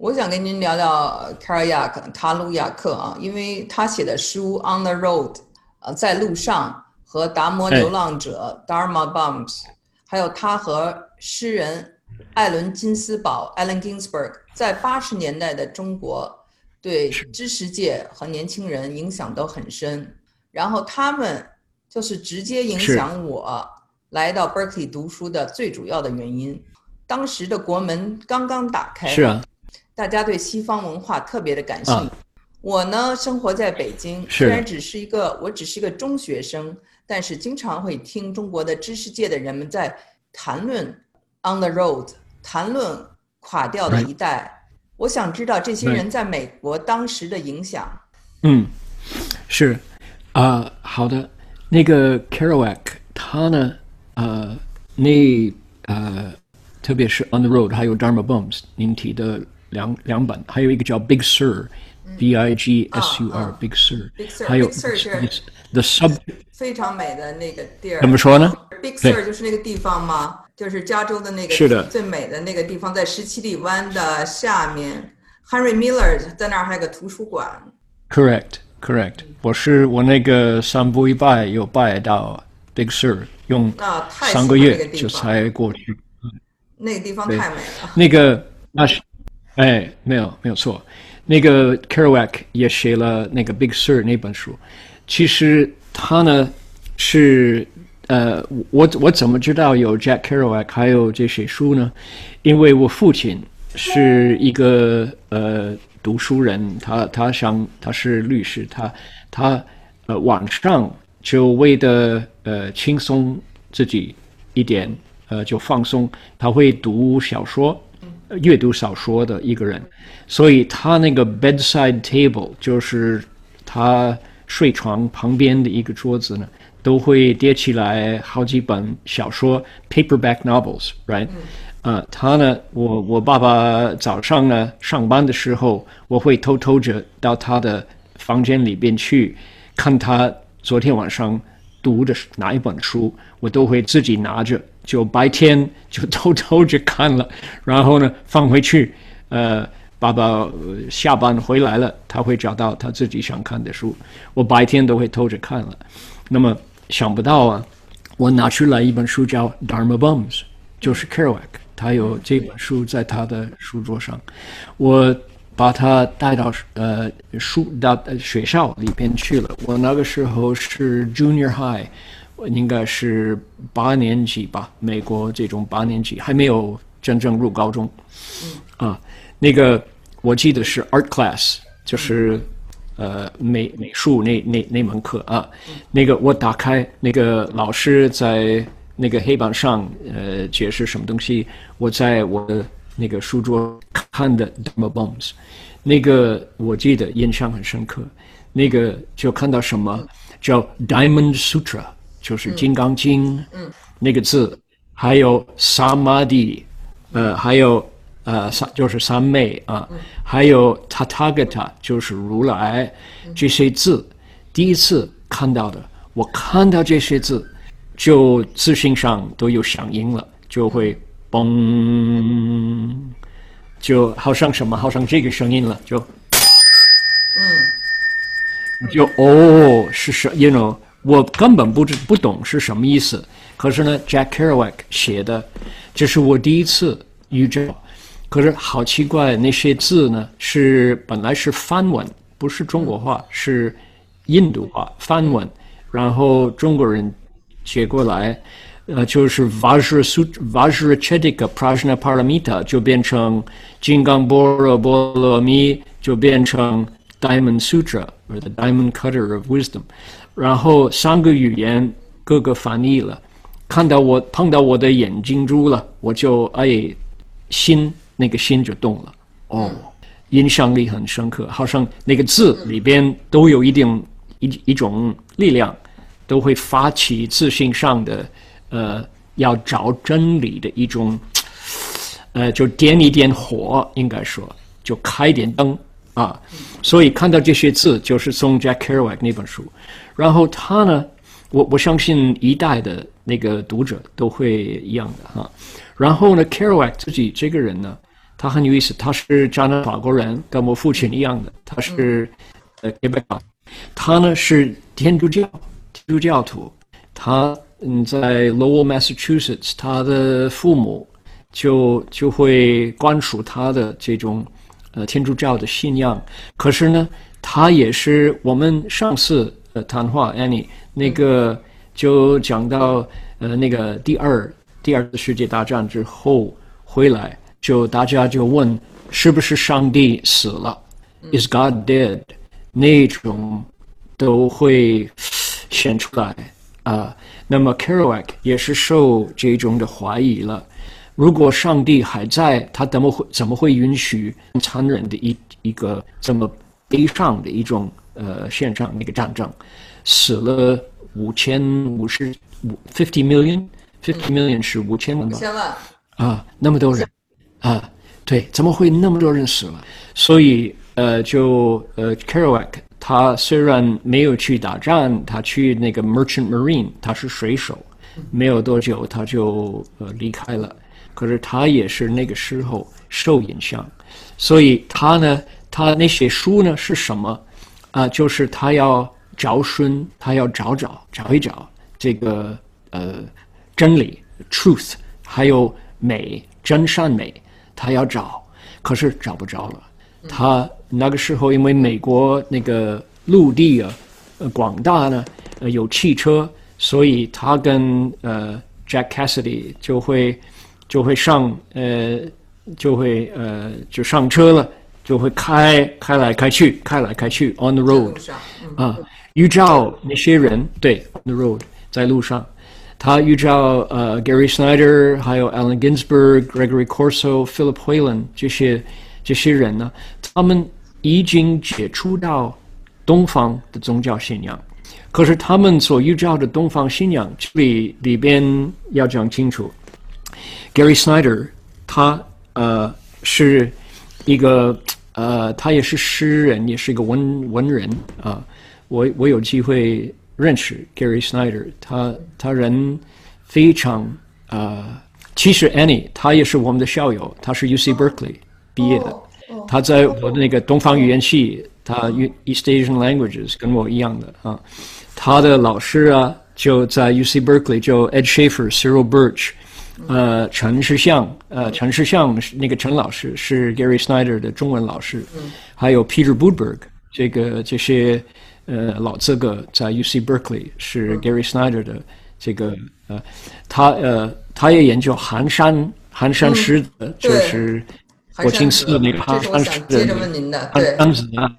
我想跟您聊聊卡尔亚克卡鲁亚克啊，因为他写的书《On the Road》呃，在路上和《达摩流浪者》（Dharma Bums），还有他和诗人艾伦金斯堡 （Allen Ginsberg） 在八十年代的中国对知识界和年轻人影响都很深。然后他们就是直接影响我来到 Berkeley 读书的最主要的原因。当时的国门刚刚打开。是啊。大家对西方文化特别的感兴趣。我呢，生活在北京，虽然只是一个，我只是一个中学生，但是经常会听中国的知识界的人们在谈论 On the Road，谈论垮掉的一代。我想知道这些人在美国当时的影响。嗯，是啊，好的。那个 Kerouac，他呢，呃，那呃，特别是 On the Road，还有 Dharma Bums，您提的。两两本，还有一个叫 Big Sur，B I G S U R，Big Sur，还有 The Sub，非常美的那个地儿。怎么说呢？Big Sur 就是那个地方吗？就是加州的那个是的最美的那个地方，在十七里湾的下面。Henry Miller 在那儿还有个图书馆。Correct，Correct。我是我那个三步一拜又拜到 Big Sur，用三个月就才过去。那个地方太美了。那个那是。哎，没有，没有错。那个 Kerouac 也写了那个《Big Sur》那本书。其实他呢是呃，我我怎么知道有 Jack Kerouac 还有这些书呢？因为我父亲是一个呃读书人，他他想他是律师，他他呃晚上就为的呃轻松自己一点呃就放松，他会读小说。阅读小说的一个人，所以他那个 bedside table 就是他睡床旁边的一个桌子呢，都会叠起来好几本小说 paperback novels，right？啊，他呢，我我爸爸早上呢上班的时候，我会偷偷着到他的房间里边去看他昨天晚上读的哪一本书，我都会自己拿着。就白天就偷偷着看了，然后呢放回去。呃，爸爸下班回来了，他会找到他自己想看的书。我白天都会偷着看了。那么想不到啊，我拿出来一本书叫《Dharma Bums》，就是 Kerouac，他有这本书在他的书桌上。我把他带到呃书到学校里边去了。我那个时候是 Junior High。应该是八年级吧，美国这种八年级还没有真正入高中。啊，那个我记得是 art class，就是呃美美术那那那门课啊。那个我打开那个老师在那个黑板上呃解释什么东西，我在我的那个书桌看的 Dharma Bombs 那个我记得印象很深刻。那个就看到什么叫 Diamond Sutra。就是《金刚经》嗯。那个字，还有萨玛蒂，呃，还有呃三就是三昧啊，还有 Tathagata 就是如来这些字，第一次看到的，我看到这些字，就自信上都有响应了，就会嘣，就好像什么，好像这个声音了，就，嗯，就哦，是什，you know。我根本不知不懂是什么意思，可是呢，Jack Kerouac 写的，这是我第一次遇见。可是好奇怪，那些字呢是本来是梵文，不是中国话，是印度话梵文，然后中国人写过来，呃，就是 Vajrasut Vajrachedika Prajna Paramita 就变成金刚般若波罗蜜，就变成 Diamond Sutra 或者 Diamond Cutter of Wisdom。然后三个语言各个翻译了，看到我碰到我的眼睛珠了，我就哎心那个心就动了哦，印象力很深刻，好像那个字里边都有一定一一种力量，都会发起自信上的呃要找真理的一种呃就点一点火，应该说就开点灯啊，所以看到这些字就是从 Jack Kerouac 那本书。然后他呢，我我相信一代的那个读者都会一样的哈。然后呢，Kerouac 自己这个人呢，他很有意思，他是加拿大法国人，跟我父亲一样的，他是呃 Quebec，他呢是天主教天主教徒，他嗯在 Lowell Massachusetts，他的父母就就会灌输他的这种呃天主教的信仰，可是呢，他也是我们上次呃谈话 Annie 那个就讲到呃那个第二第二次世界大战之后回来。就大家就问，是不是上帝死了？Is God dead？那种都会显出来啊。那么 Kerouac 也是受这种的怀疑了。如果上帝还在，他怎么会怎么会允许残忍的一一个这么悲伤的一种呃现场那个战争，死了五千五十五 fifty million，fifty million 是五千万吧？五千万啊，那么多人。啊，对，怎么会那么多人死了？所以，呃，就呃，Kerouac 他虽然没有去打仗，他去那个 Merchant Marine，他是水手，没有多久他就呃离开了。可是他也是那个时候受影响，所以他呢，他那些书呢是什么？啊，就是他要找寻，他要找找找一找这个呃真理 truth，还有美真善美。他要找，可是找不着了。他那个时候因为美国那个陆地啊，呃广大呢，呃有汽车，所以他跟呃 Jack Cassidy 就会就会上呃就会呃就上车了，就会开开来开去，开来开去 on the road 啊，遇到那些人对 on the road 在路上。他遇到呃 Gary Snyder，还有 Allen Ginsberg、Gregory Corso、Philip Whalen 这些这些人呢，他们已经接触到东方的宗教信仰，可是他们所遇到的东方信仰，这里里边要讲清楚，Gary Snyder 他呃是一个呃他也是诗人，也是一个文文人啊，我我有机会。认识 Gary Snyder，他他人非常啊。其实 Annie 他也是我们的校友，他是 UC Berkeley 毕业的。他在我的那个东方语言系，他 East Asian Languages 跟我一样的啊。他的老师啊，就在 UC Berkeley，就 Ed Schafer、Cyril Birch，呃，陈世相，呃，陈世相是那个陈老师是 Gary Snyder 的中文老师，还有 Peter Budberg，这个这些。呃，老资格在 U C Berkeley 是 Gary Snyder 的这个呃，他呃，他也研究寒山寒山诗的，就是霍金斯的那个寒山诗的寒山子啊。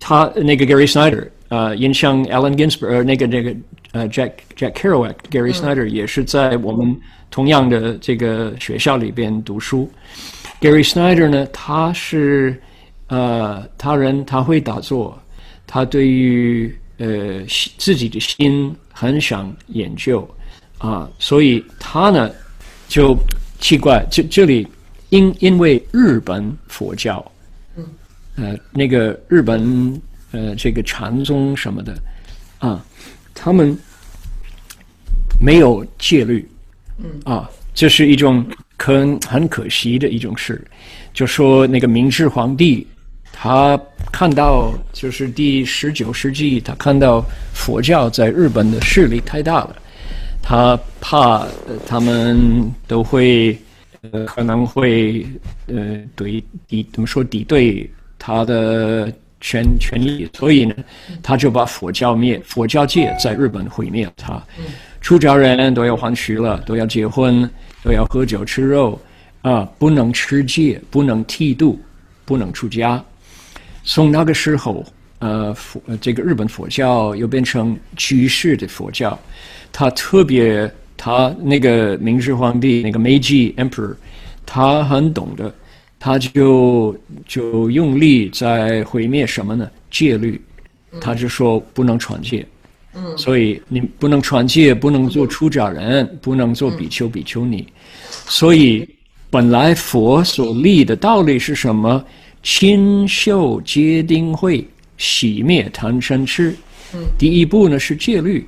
他那个 Gary Snyder 呃，影响 Allen Ginsberg 那个那个呃 Jack Jack Kerouac，Gary Snyder 也是在我们同样的这个学校里边读书。Gary Snyder 呢，他是呃，他人他会打坐。他对于呃自己的心很想研究啊，所以他呢就奇怪，这这里因因为日本佛教，呃那个日本呃这个禅宗什么的啊，他们没有戒律，啊，这是一种可很可惜的一种事，就说那个明治皇帝。他看到，就是第十九世纪，他看到佛教在日本的势力太大了，他怕他们都会呃可能会呃对敌怎么说敌对他的权权利，所以呢，他就把佛教灭，佛教界在日本毁灭了。他出家人都要还俗了，都要结婚，都要喝酒吃肉啊，不能持戒，不能剃度，不能出家。从那个时候，呃，佛这个日本佛教又变成居士的佛教，他特别，他那个明治皇帝那个 Meiji Emperor，他很懂得，他就就用力在毁灭什么呢？戒律，他就说不能传戒，嗯，所以你不能传戒，不能做出家人，不能做比丘比丘尼，所以本来佛所立的道理是什么？清修皆定慧，洗灭贪嗔痴。第一步呢是戒律。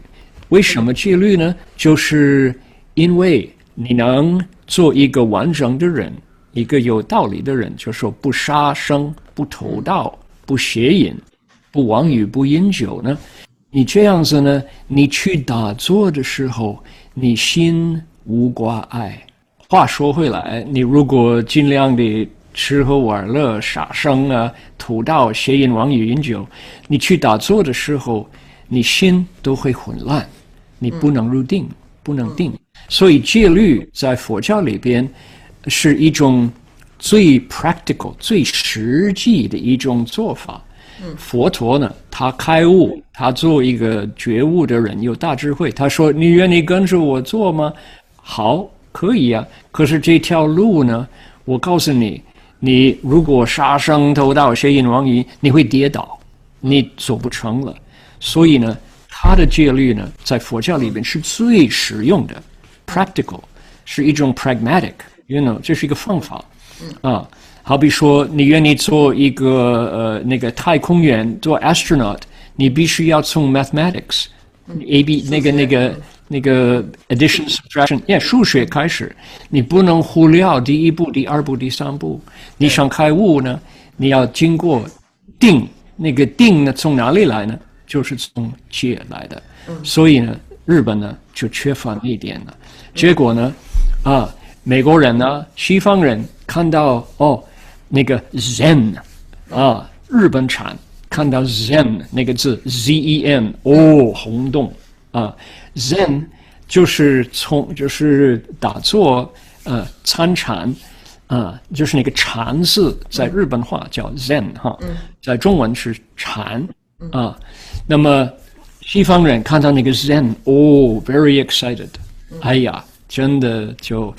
为什么戒律呢？就是因为你能做一个完整的人，一个有道理的人，就说不杀生、不偷盗、不邪淫、不妄语、不饮酒呢？你这样子呢？你去打坐的时候，你心无挂碍。话说回来，你如果尽量的吃喝玩乐、杀生啊、偷盗、邪淫、妄语、饮酒，你去打坐的时候，你心都会混乱，你不能入定，不能定。所以戒律在佛教里边是一种最 practical、最实际的一种做法。佛陀呢，他开悟，他做一个觉悟的人，有大智慧。他说：“你愿意跟着我做吗？”好，可以啊。可是这条路呢，我告诉你，你如果杀生偷盗、邪淫妄语，你会跌倒，你走不成了。所以呢，他的戒律呢，在佛教里边是最实用的，practical，是一种 pragmatic，you know，这是一个方法，啊。好比说，你愿意做一个呃那个太空员做 astronaut，你必须要从 mathematics，a b 那个那个那个 addition subtraction，耶数学开始，你不能忽略第一步、第二步、第三步。你想开悟呢，你要经过定，那个定呢从哪里来呢？就是从借来的。所以呢，日本呢就缺乏那一点了。结果呢，啊，美国人呢，西方人看到哦。那个 Zen 啊，日本产，看到 Zen 那个字 Z E N，哦，轰动啊！Zen 就是从就是打坐呃参禅啊，就是那个禅字，在日本话叫 Zen 哈，在中文是禅啊。那么西方人看到那个 Zen，哦，very excited，哎呀，真的就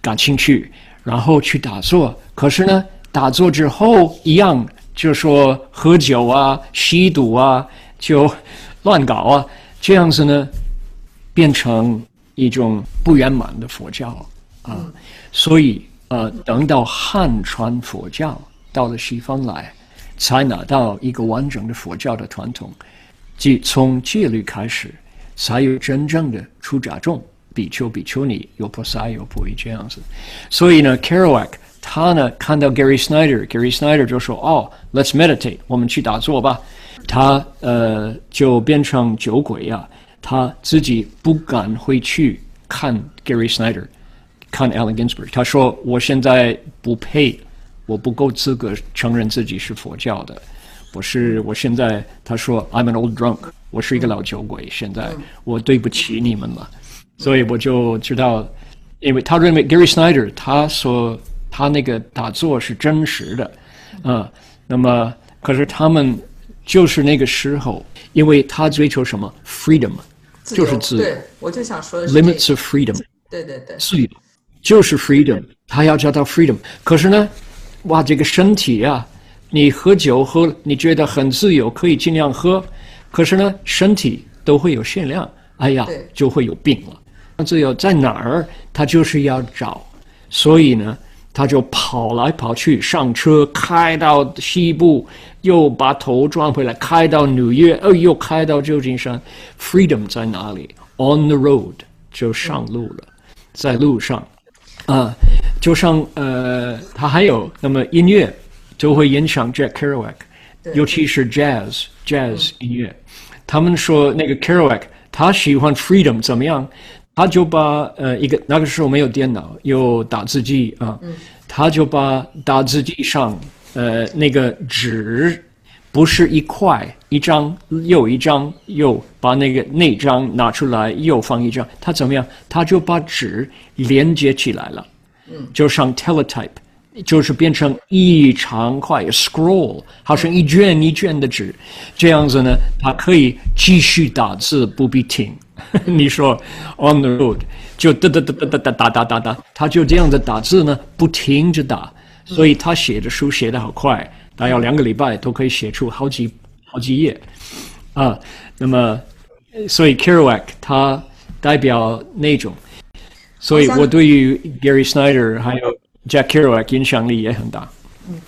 感兴趣。然后去打坐，可是呢，打坐之后一样，就说喝酒啊、吸毒啊，就乱搞啊，这样子呢，变成一种不圆满的佛教啊。所以呃，等到汉传佛教到了西方来，才拿到一个完整的佛教的传统，即从戒律开始，才有真正的出家众。比丘、比丘尼有菩萨有不会这样子，所以呢，Kerouac 他呢看到 Gary Snyder，Gary Snyder 就说：“哦，Let's meditate，我们去打坐吧。”他呃就变成酒鬼呀，他自己不敢回去看 Gary Snyder，看 Allen Ginsberg。他说：“我现在不配，我不够资格承认自己是佛教的。我是我现在，他说 I'm an old drunk，我是一个老酒鬼。现在我对不起你们了。”所以我就知道，因为他认为 Gary Snyder 他说他那个打坐是真实的，啊，那么可是他们就是那个时候，因为他追求什么 freedom，就是自由。对，我就想说 limits of freedom。对对对，自由就是 freedom，他要叫到 freedom。可是呢，哇，这个身体啊，你喝酒喝，你觉得很自由，可以尽量喝，可是呢，身体都会有限量，哎呀，就会有病了。自由在哪儿？他就是要找，所以呢，他就跑来跑去，上车开到西部，又把头转回来，开到纽约，哦，又开到旧金山。Freedom 在哪里？On the road 就上路了，在路上啊，就像呃，他还有那么音乐就会影响 Jack Kerouac，尤其是 Jazz Jazz 音乐。他们说那个 Kerouac 他喜欢 Freedom 怎么样？他就把呃一个那个时候没有电脑，有打字机啊，他就把打字机上呃那个纸不是一块一张又一张，又把那个那张拿出来又放一张，他怎么样？他就把纸连接起来了，嗯就像 teletype，就是变成一长块 scroll，好像一卷一卷的纸，这样子呢，他可以继续打字不必停。你说 on the road 就哒哒哒哒哒哒哒哒哒哒，他就这样子打字呢，不停着打，所以他写的书写的好快，大约两个礼拜都可以写出好几好几页啊。那么，所以 Kerouac 他代表那种，所以我对于 Gary Snyder 还有 Jack Kerouac 影响力也很大。嗯，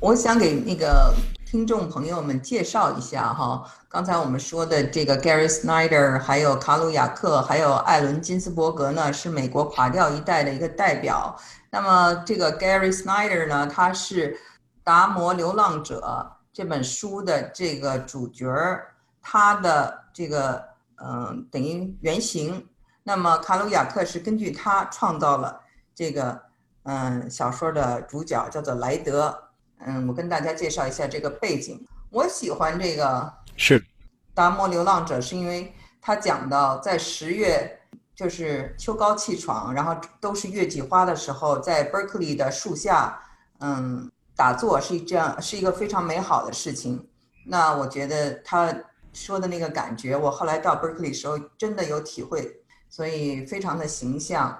我想给那个听众朋友们介绍一下哈。刚才我们说的这个 Gary Snyder，还有卡鲁亚克，还有艾伦金斯伯格呢，是美国垮掉一代的一个代表。那么这个 Gary Snyder 呢，他是《达摩流浪者》这本书的这个主角儿，他的这个嗯等于原型。那么卡鲁亚克是根据他创造了这个嗯小说的主角，叫做莱德。嗯，我跟大家介绍一下这个背景。我喜欢这个是《达摩流浪者》，是因为他讲到在十月。就是秋高气爽，然后都是月季花的时候，在 Berkeley 的树下，嗯，打坐是这样，是一个非常美好的事情。那我觉得他说的那个感觉，我后来到 Berkeley 时候真的有体会，所以非常的形象。